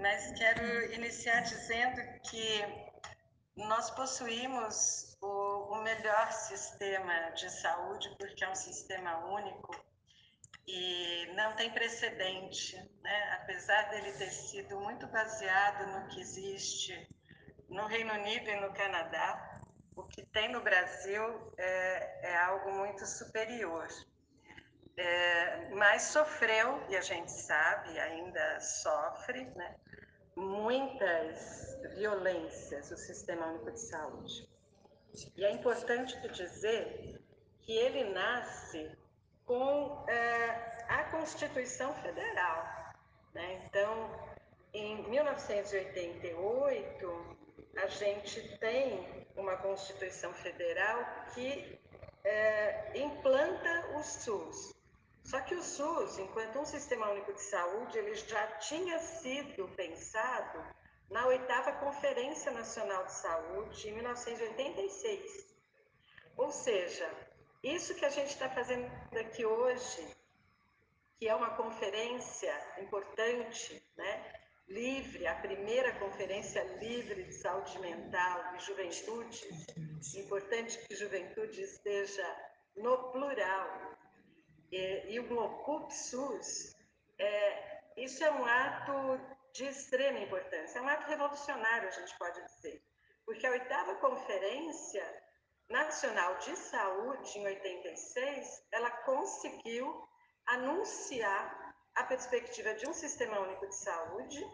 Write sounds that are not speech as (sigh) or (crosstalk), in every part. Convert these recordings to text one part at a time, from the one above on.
mas quero iniciar dizendo que nós possuímos o, o melhor sistema de saúde, porque é um sistema único e não tem precedente, né? apesar dele ter sido muito baseado no que existe no Reino Unido e no Canadá, o que tem no Brasil é, é algo muito superior. É, mas sofreu, e a gente sabe, ainda sofre, né? Muitas violências o Sistema Único de Saúde. E é importante dizer que ele nasce com é, a Constituição Federal. Né? Então, em 1988, a gente tem uma Constituição Federal que é, implanta o SUS. Só que o SUS, enquanto um sistema único de saúde, ele já tinha sido pensado na oitava Conferência Nacional de Saúde, em 1986. Ou seja, isso que a gente está fazendo aqui hoje, que é uma conferência importante, né? livre, a primeira conferência livre de saúde mental e juventude, importante que juventude esteja no plural, e, e o Ocup SUS, é, isso é um ato de extrema importância, é um ato revolucionário, a gente pode dizer, porque a oitava conferência nacional de saúde, em 86, ela conseguiu anunciar a perspectiva de um sistema único de saúde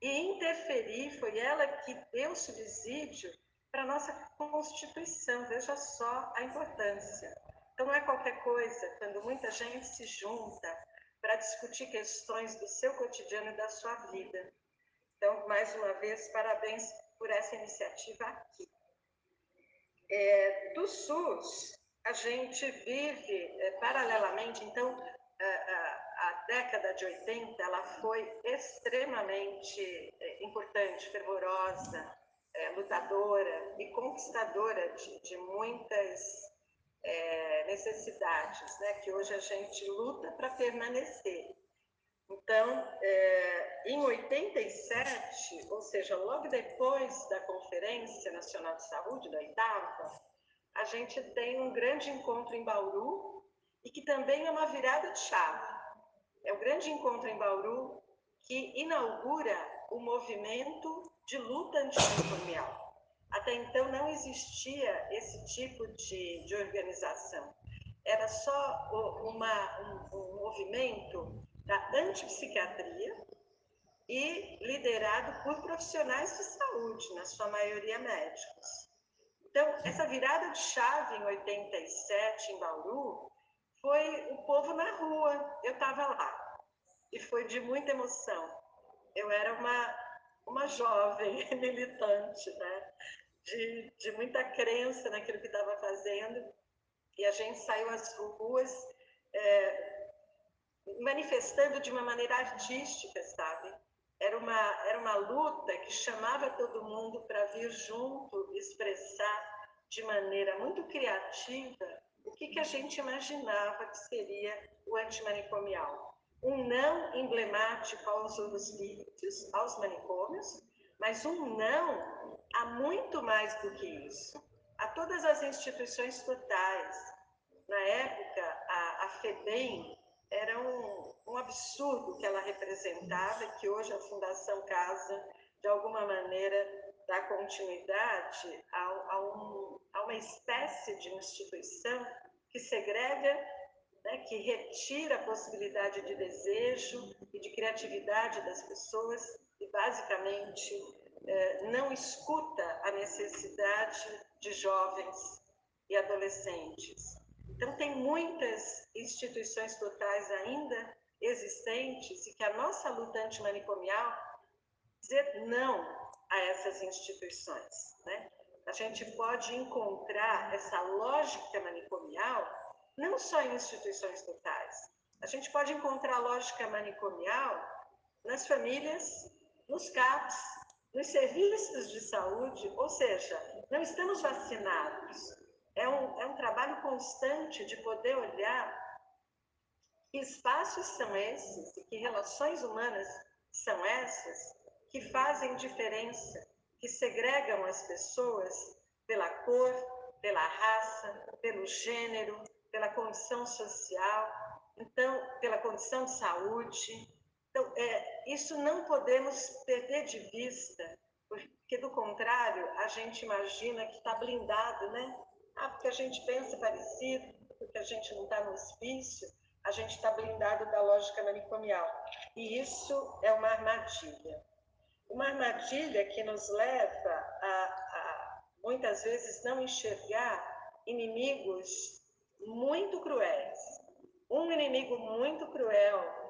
e interferir, foi ela que deu subsídio para a nossa Constituição, veja só a importância. Então, não é qualquer coisa quando muita gente se junta para discutir questões do seu cotidiano e da sua vida. Então, mais uma vez, parabéns por essa iniciativa aqui. É, do SUS, a gente vive é, paralelamente, então, a, a, a, década de 80 ela foi extremamente é, importante, fervorosa, é, lutadora e conquistadora de, de muitas é, necessidades, né, que hoje a gente luta para permanecer. Então, é, em 87, ou seja, logo depois da Conferência Nacional de Saúde, da oitava, a gente tem um grande encontro em Bauru e que também é uma virada de chave. É o grande encontro em Bauru que inaugura o movimento de luta antimanicomial. Até então não existia esse tipo de, de organização. Era só uma, um, um movimento da antipsiquiatria e liderado por profissionais de saúde, na sua maioria médicos. Então, essa virada de chave em 87, em Bauru, foi o povo na rua. Eu estava lá. E foi de muita emoção. Eu era uma, uma jovem (laughs) militante, né? De, de muita crença naquilo que estava fazendo, e a gente saiu às ruas é, manifestando de uma maneira artística, sabe? Era uma, era uma luta que chamava todo mundo para vir junto, expressar de maneira muito criativa o que, que a gente imaginava que seria o antimanicomial. Um não emblemático aos hospícios, aos manicômios, mas um não há muito mais do que isso. A todas as instituições totais. Na época, a, a FEBEM era um, um absurdo que ela representava, que hoje a Fundação Casa, de alguma maneira, dá continuidade a, a, um, a uma espécie de instituição que segrega, né, que retira a possibilidade de desejo e de criatividade das pessoas e basicamente não escuta a necessidade de jovens e adolescentes. Então, tem muitas instituições totais ainda existentes e que a nossa luta antimanicomial dizer não a essas instituições. Né? A gente pode encontrar essa lógica manicomial não só em instituições totais. A gente pode encontrar a lógica manicomial nas famílias, nos CAPs, nos serviços de saúde, ou seja, não estamos vacinados. É um, é um trabalho constante de poder olhar que espaços são esses e que relações humanas são essas que fazem diferença, que segregam as pessoas pela cor, pela raça, pelo gênero, pela condição social, então pela condição de saúde. Então, é, isso não podemos perder de vista, porque do contrário a gente imagina que está blindado, né? Ah, porque a gente pensa parecido, porque a gente não está no hospício, a gente está blindado da lógica manicomial. E isso é uma armadilha. Uma armadilha que nos leva a, a muitas vezes não enxergar inimigos muito cruéis. Um inimigo muito cruel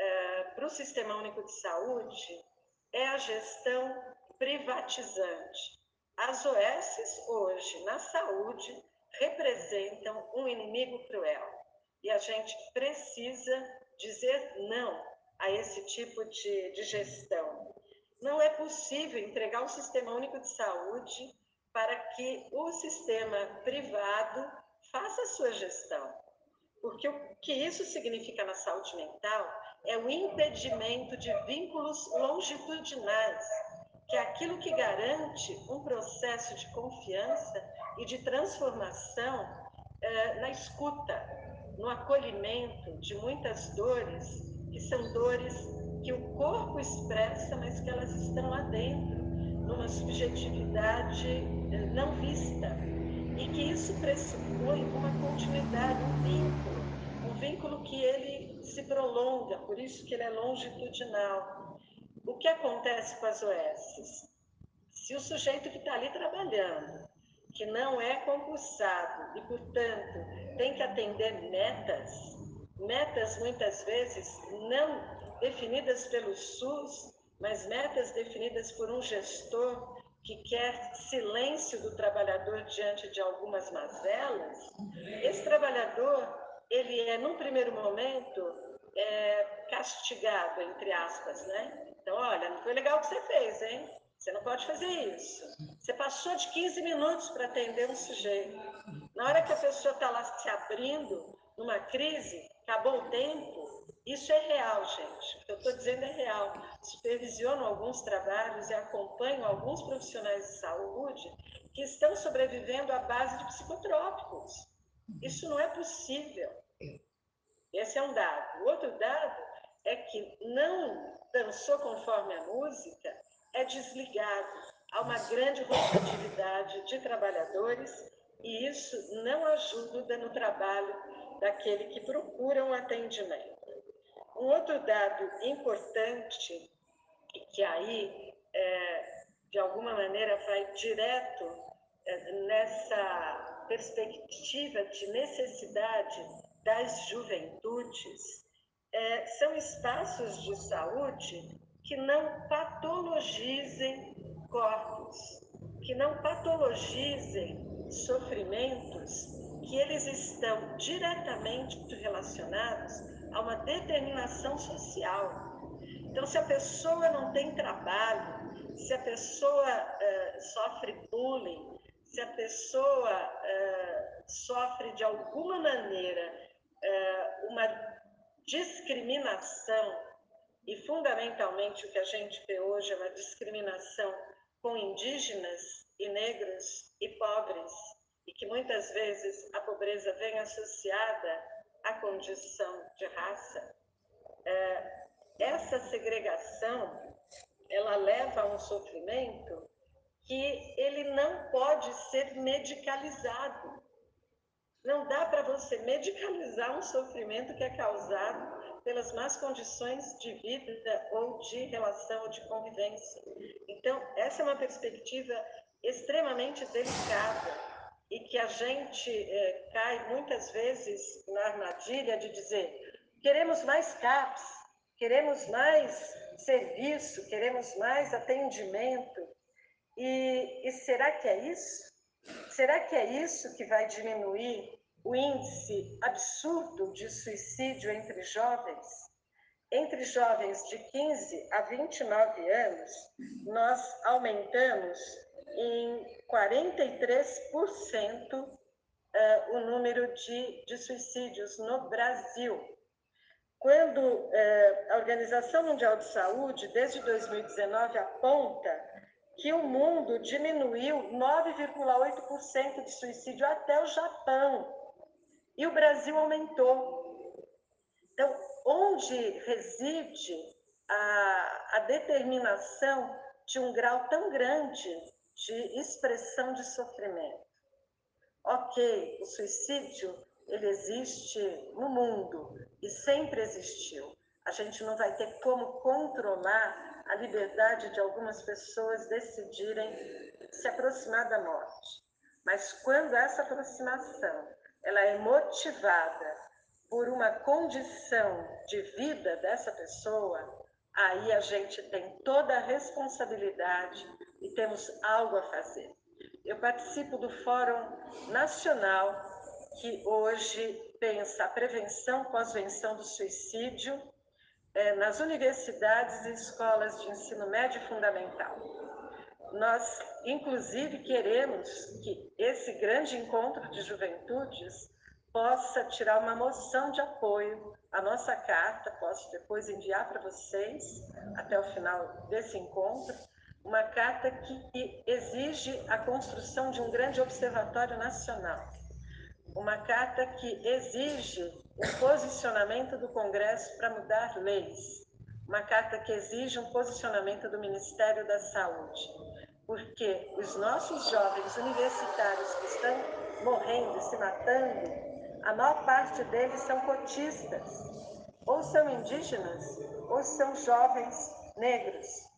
é, para o Sistema Único de Saúde é a gestão privatizante. As OS hoje na saúde representam um inimigo cruel e a gente precisa dizer não a esse tipo de, de gestão. Não é possível entregar o Sistema Único de Saúde para que o sistema privado faça a sua gestão. Porque o que isso significa na saúde mental é o impedimento de vínculos longitudinais, que é aquilo que garante um processo de confiança e de transformação eh, na escuta, no acolhimento de muitas dores, que são dores que o corpo expressa, mas que elas estão lá dentro, numa subjetividade eh, não vista. Que isso pressupõe uma continuidade, um vínculo, um vínculo que ele se prolonga, por isso que ele é longitudinal. O que acontece com as OS? Se o sujeito que está ali trabalhando, que não é concursado e, portanto, tem que atender metas, metas muitas vezes não definidas pelo SUS, mas metas definidas por um gestor que quer silêncio do trabalhador diante de algumas mazelas, esse trabalhador, ele é, num primeiro momento, é, castigado, entre aspas, né? Então, olha, não foi legal o que você fez, hein? Você não pode fazer isso. Você passou de 15 minutos para atender um sujeito. Na hora que a pessoa está lá se abrindo, numa crise, acabou o tempo, isso é real, gente. O que eu estou dizendo é real. Supervisiono alguns trabalhos e acompanho alguns profissionais de saúde que estão sobrevivendo à base de psicotrópicos. Isso não é possível. Esse é um dado. O outro dado é que não dançou conforme a música, é desligado. Há uma grande rotatividade de trabalhadores e isso não ajuda no trabalho daquele que procura um atendimento. Um outro dado importante, que aí, é, de alguma maneira, vai direto é, nessa perspectiva de necessidade das juventudes, é, são espaços de saúde que não patologizem corpos, que não patologizem sofrimentos, que eles estão diretamente relacionados a uma determinação social. Então, se a pessoa não tem trabalho, se a pessoa uh, sofre bullying, se a pessoa uh, sofre de alguma maneira uh, uma discriminação, e fundamentalmente o que a gente vê hoje é uma discriminação com indígenas e negros e pobres, e que muitas vezes a pobreza vem associada a condição de raça, é, essa segregação ela leva a um sofrimento que ele não pode ser medicalizado. Não dá para você medicalizar um sofrimento que é causado pelas más condições de vida ou de relação ou de convivência. Então, essa é uma perspectiva extremamente delicada e que a gente é, cai muitas vezes na armadilha de dizer: queremos mais CAPS, queremos mais serviço, queremos mais atendimento. E, e será que é isso? Será que é isso que vai diminuir o índice absurdo de suicídio entre jovens? Entre jovens de 15 a 29 anos, nós aumentamos em 43% uh, o número de, de suicídios no Brasil. quando eh, a Organização Mundial de Saúde, desde 2019, aponta que o mundo diminuiu 9,8% de suicídio até o Japão e o Brasil aumentou. Então, onde reside a, a determinação de um grau tão grande de expressão de sofrimento? Ok, o suicídio ele existe no mundo e sempre existiu. A gente não vai ter como controlar a liberdade de algumas pessoas decidirem se aproximar da morte. Mas quando essa aproximação ela é motivada por uma condição de vida dessa pessoa, aí a gente tem toda a responsabilidade e temos algo a fazer. Eu participo do Fórum Nacional que hoje pensa a prevenção pós-venção do suicídio é, nas universidades e escolas de ensino médio fundamental. Nós, inclusive, queremos que esse grande encontro de juventudes possa tirar uma moção de apoio à nossa carta, posso depois enviar para vocês, até o final desse encontro, uma carta que exige a construção de um grande observatório nacional, uma carta que exige o posicionamento do Congresso para mudar leis, uma carta que exige um posicionamento do Ministério da Saúde, porque os nossos jovens universitários que estão morrendo se matando, a maior parte deles são cotistas, ou são indígenas, ou são jovens negros.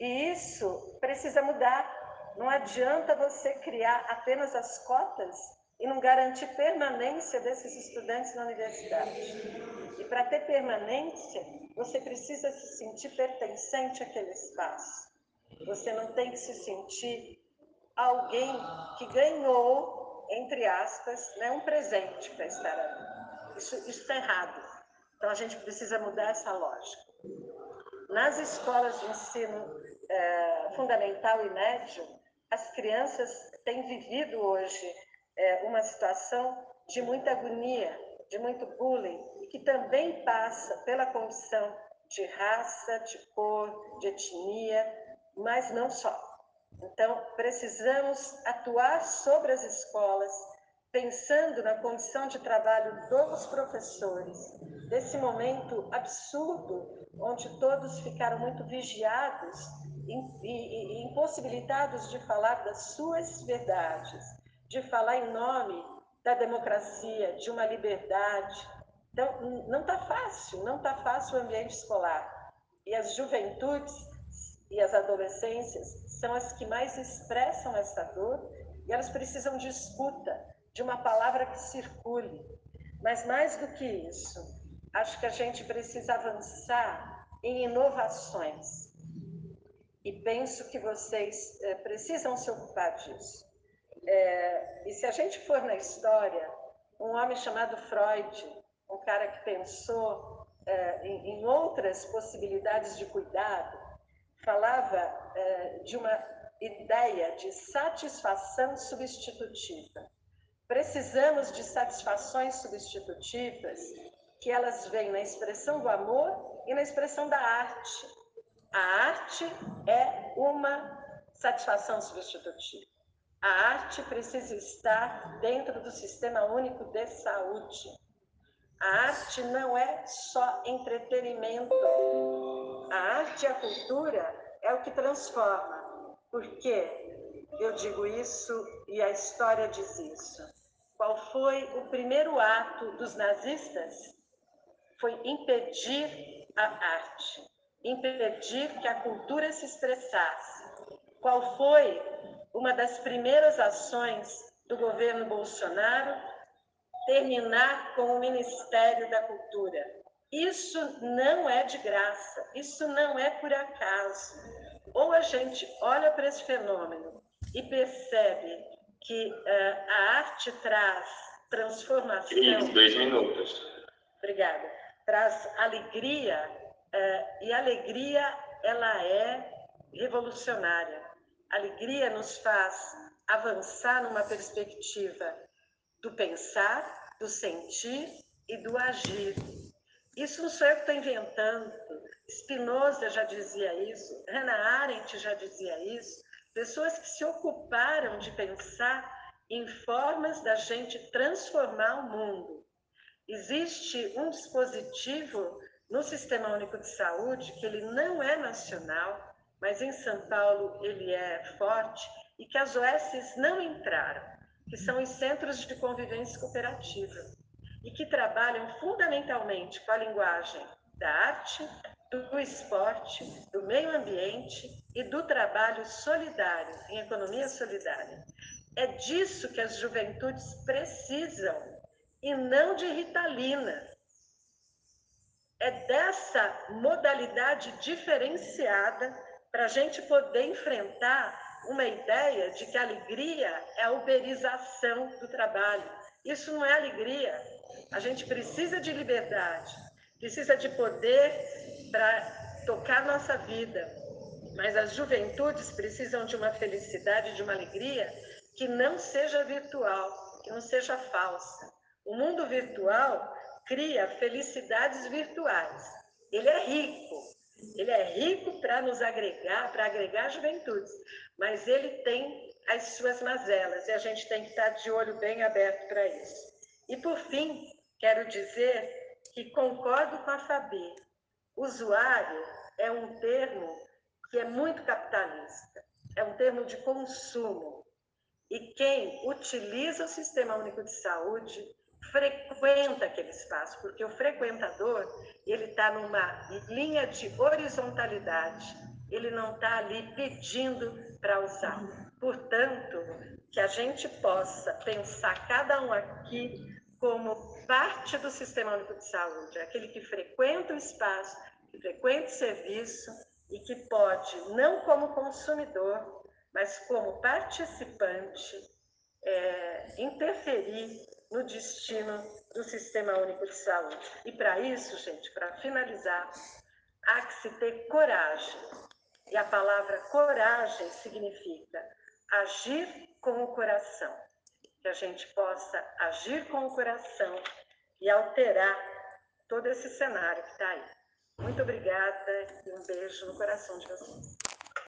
E isso precisa mudar. Não adianta você criar apenas as cotas e não garantir permanência desses estudantes na universidade. E para ter permanência, você precisa se sentir pertencente àquele espaço. Você não tem que se sentir alguém que ganhou, entre aspas, né, um presente para estar ali. Isso está errado. Então a gente precisa mudar essa lógica. Nas escolas de ensino eh, fundamental e médio, as crianças têm vivido hoje é, uma situação de muita agonia, de muito bullying, que também passa pela condição de raça, de cor, de etnia, mas não só. Então, precisamos atuar sobre as escolas, pensando na condição de trabalho dos professores, desse momento absurdo, onde todos ficaram muito vigiados impossibilitados de falar das suas verdades de falar em nome da democracia, de uma liberdade. Então, não está fácil, não está fácil o ambiente escolar. E as juventudes e as adolescências são as que mais expressam essa dor e elas precisam de escuta, de uma palavra que circule. Mas mais do que isso, acho que a gente precisa avançar em inovações. E penso que vocês é, precisam se ocupar disso. É, e se a gente for na história, um homem chamado Freud, um cara que pensou é, em, em, outras possibilidades de cuidado, falava de uma ideia de satisfação substitutiva. Precisamos de satisfações substitutivas que elas vêm na expressão do amor e na expressão da arte. A arte é uma satisfação substitutiva. A arte precisa estar dentro do Sistema Único de Saúde. A arte não é só entretenimento. A arte e a cultura é o que transforma. Por quê? Eu digo isso e a história diz isso. Qual foi o primeiro ato dos nazistas? Foi impedir a arte, impedir que a cultura se expressasse. Qual foi uma das primeiras ações do governo Bolsonaro terminar com o Ministério da Cultura. Isso não é de graça, isso não é por acaso. Ou a gente olha para esse fenômeno e percebe que uh, a arte traz transformação. Isso, dois minutos. Obrigada. Traz alegria, uh, e alegria ela é revolucionária. Alegria nos faz avançar numa perspectiva do pensar, do sentir e do agir. Isso não sou eu que estou inventando. Spinoza já dizia isso, Hannah Arendt já dizia isso. Pessoas que se ocuparam de pensar em formas da gente transformar o mundo. Existe um dispositivo no Sistema Único de Saúde que ele não é nacional, mas em São Paulo ele é forte e que as OSs não entraram, que são os Centros de Convivência Cooperativa e que trabalham fundamentalmente com a linguagem da arte, do esporte, do meio ambiente e do trabalho solidário, em economia solidária. É disso que as juventudes precisam e não de ritalina. É dessa modalidade diferenciada para a gente poder enfrentar uma ideia de que alegria é a uberização do trabalho. Isso não é alegria, a gente precisa de liberdade, precisa de poder para tocar nossa vida, mas as juventudes precisam de uma felicidade, de uma alegria que não seja virtual, que não seja falsa. O mundo virtual cria felicidades virtuais. Ele é rico, ele é rico para nos agregar, para agregar juventudes, mas ele tem as suas mazelas e a gente tem que estar de olho bem aberto para isso. E por fim, Quero dizer que concordo com a Fabi. Usuário é um termo que é muito capitalista, é um termo de consumo. E quem utiliza o Sistema Único de Saúde frequenta aquele espaço, porque o frequentador ele está numa linha de horizontalidade, ele não está ali pedindo para usar. Portanto, que a gente possa pensar cada um aqui como parte do Sistema Único de Saúde, aquele que frequenta o espaço, que frequenta o serviço e que pode, não como consumidor, mas como participante, é, interferir no destino do Sistema Único de Saúde. E para isso, gente, para finalizar, há que se ter coragem. E a palavra coragem significa agir com o coração que a gente possa agir com o coração e alterar todo esse cenário que está aí. Muito obrigada e um beijo no coração de vocês.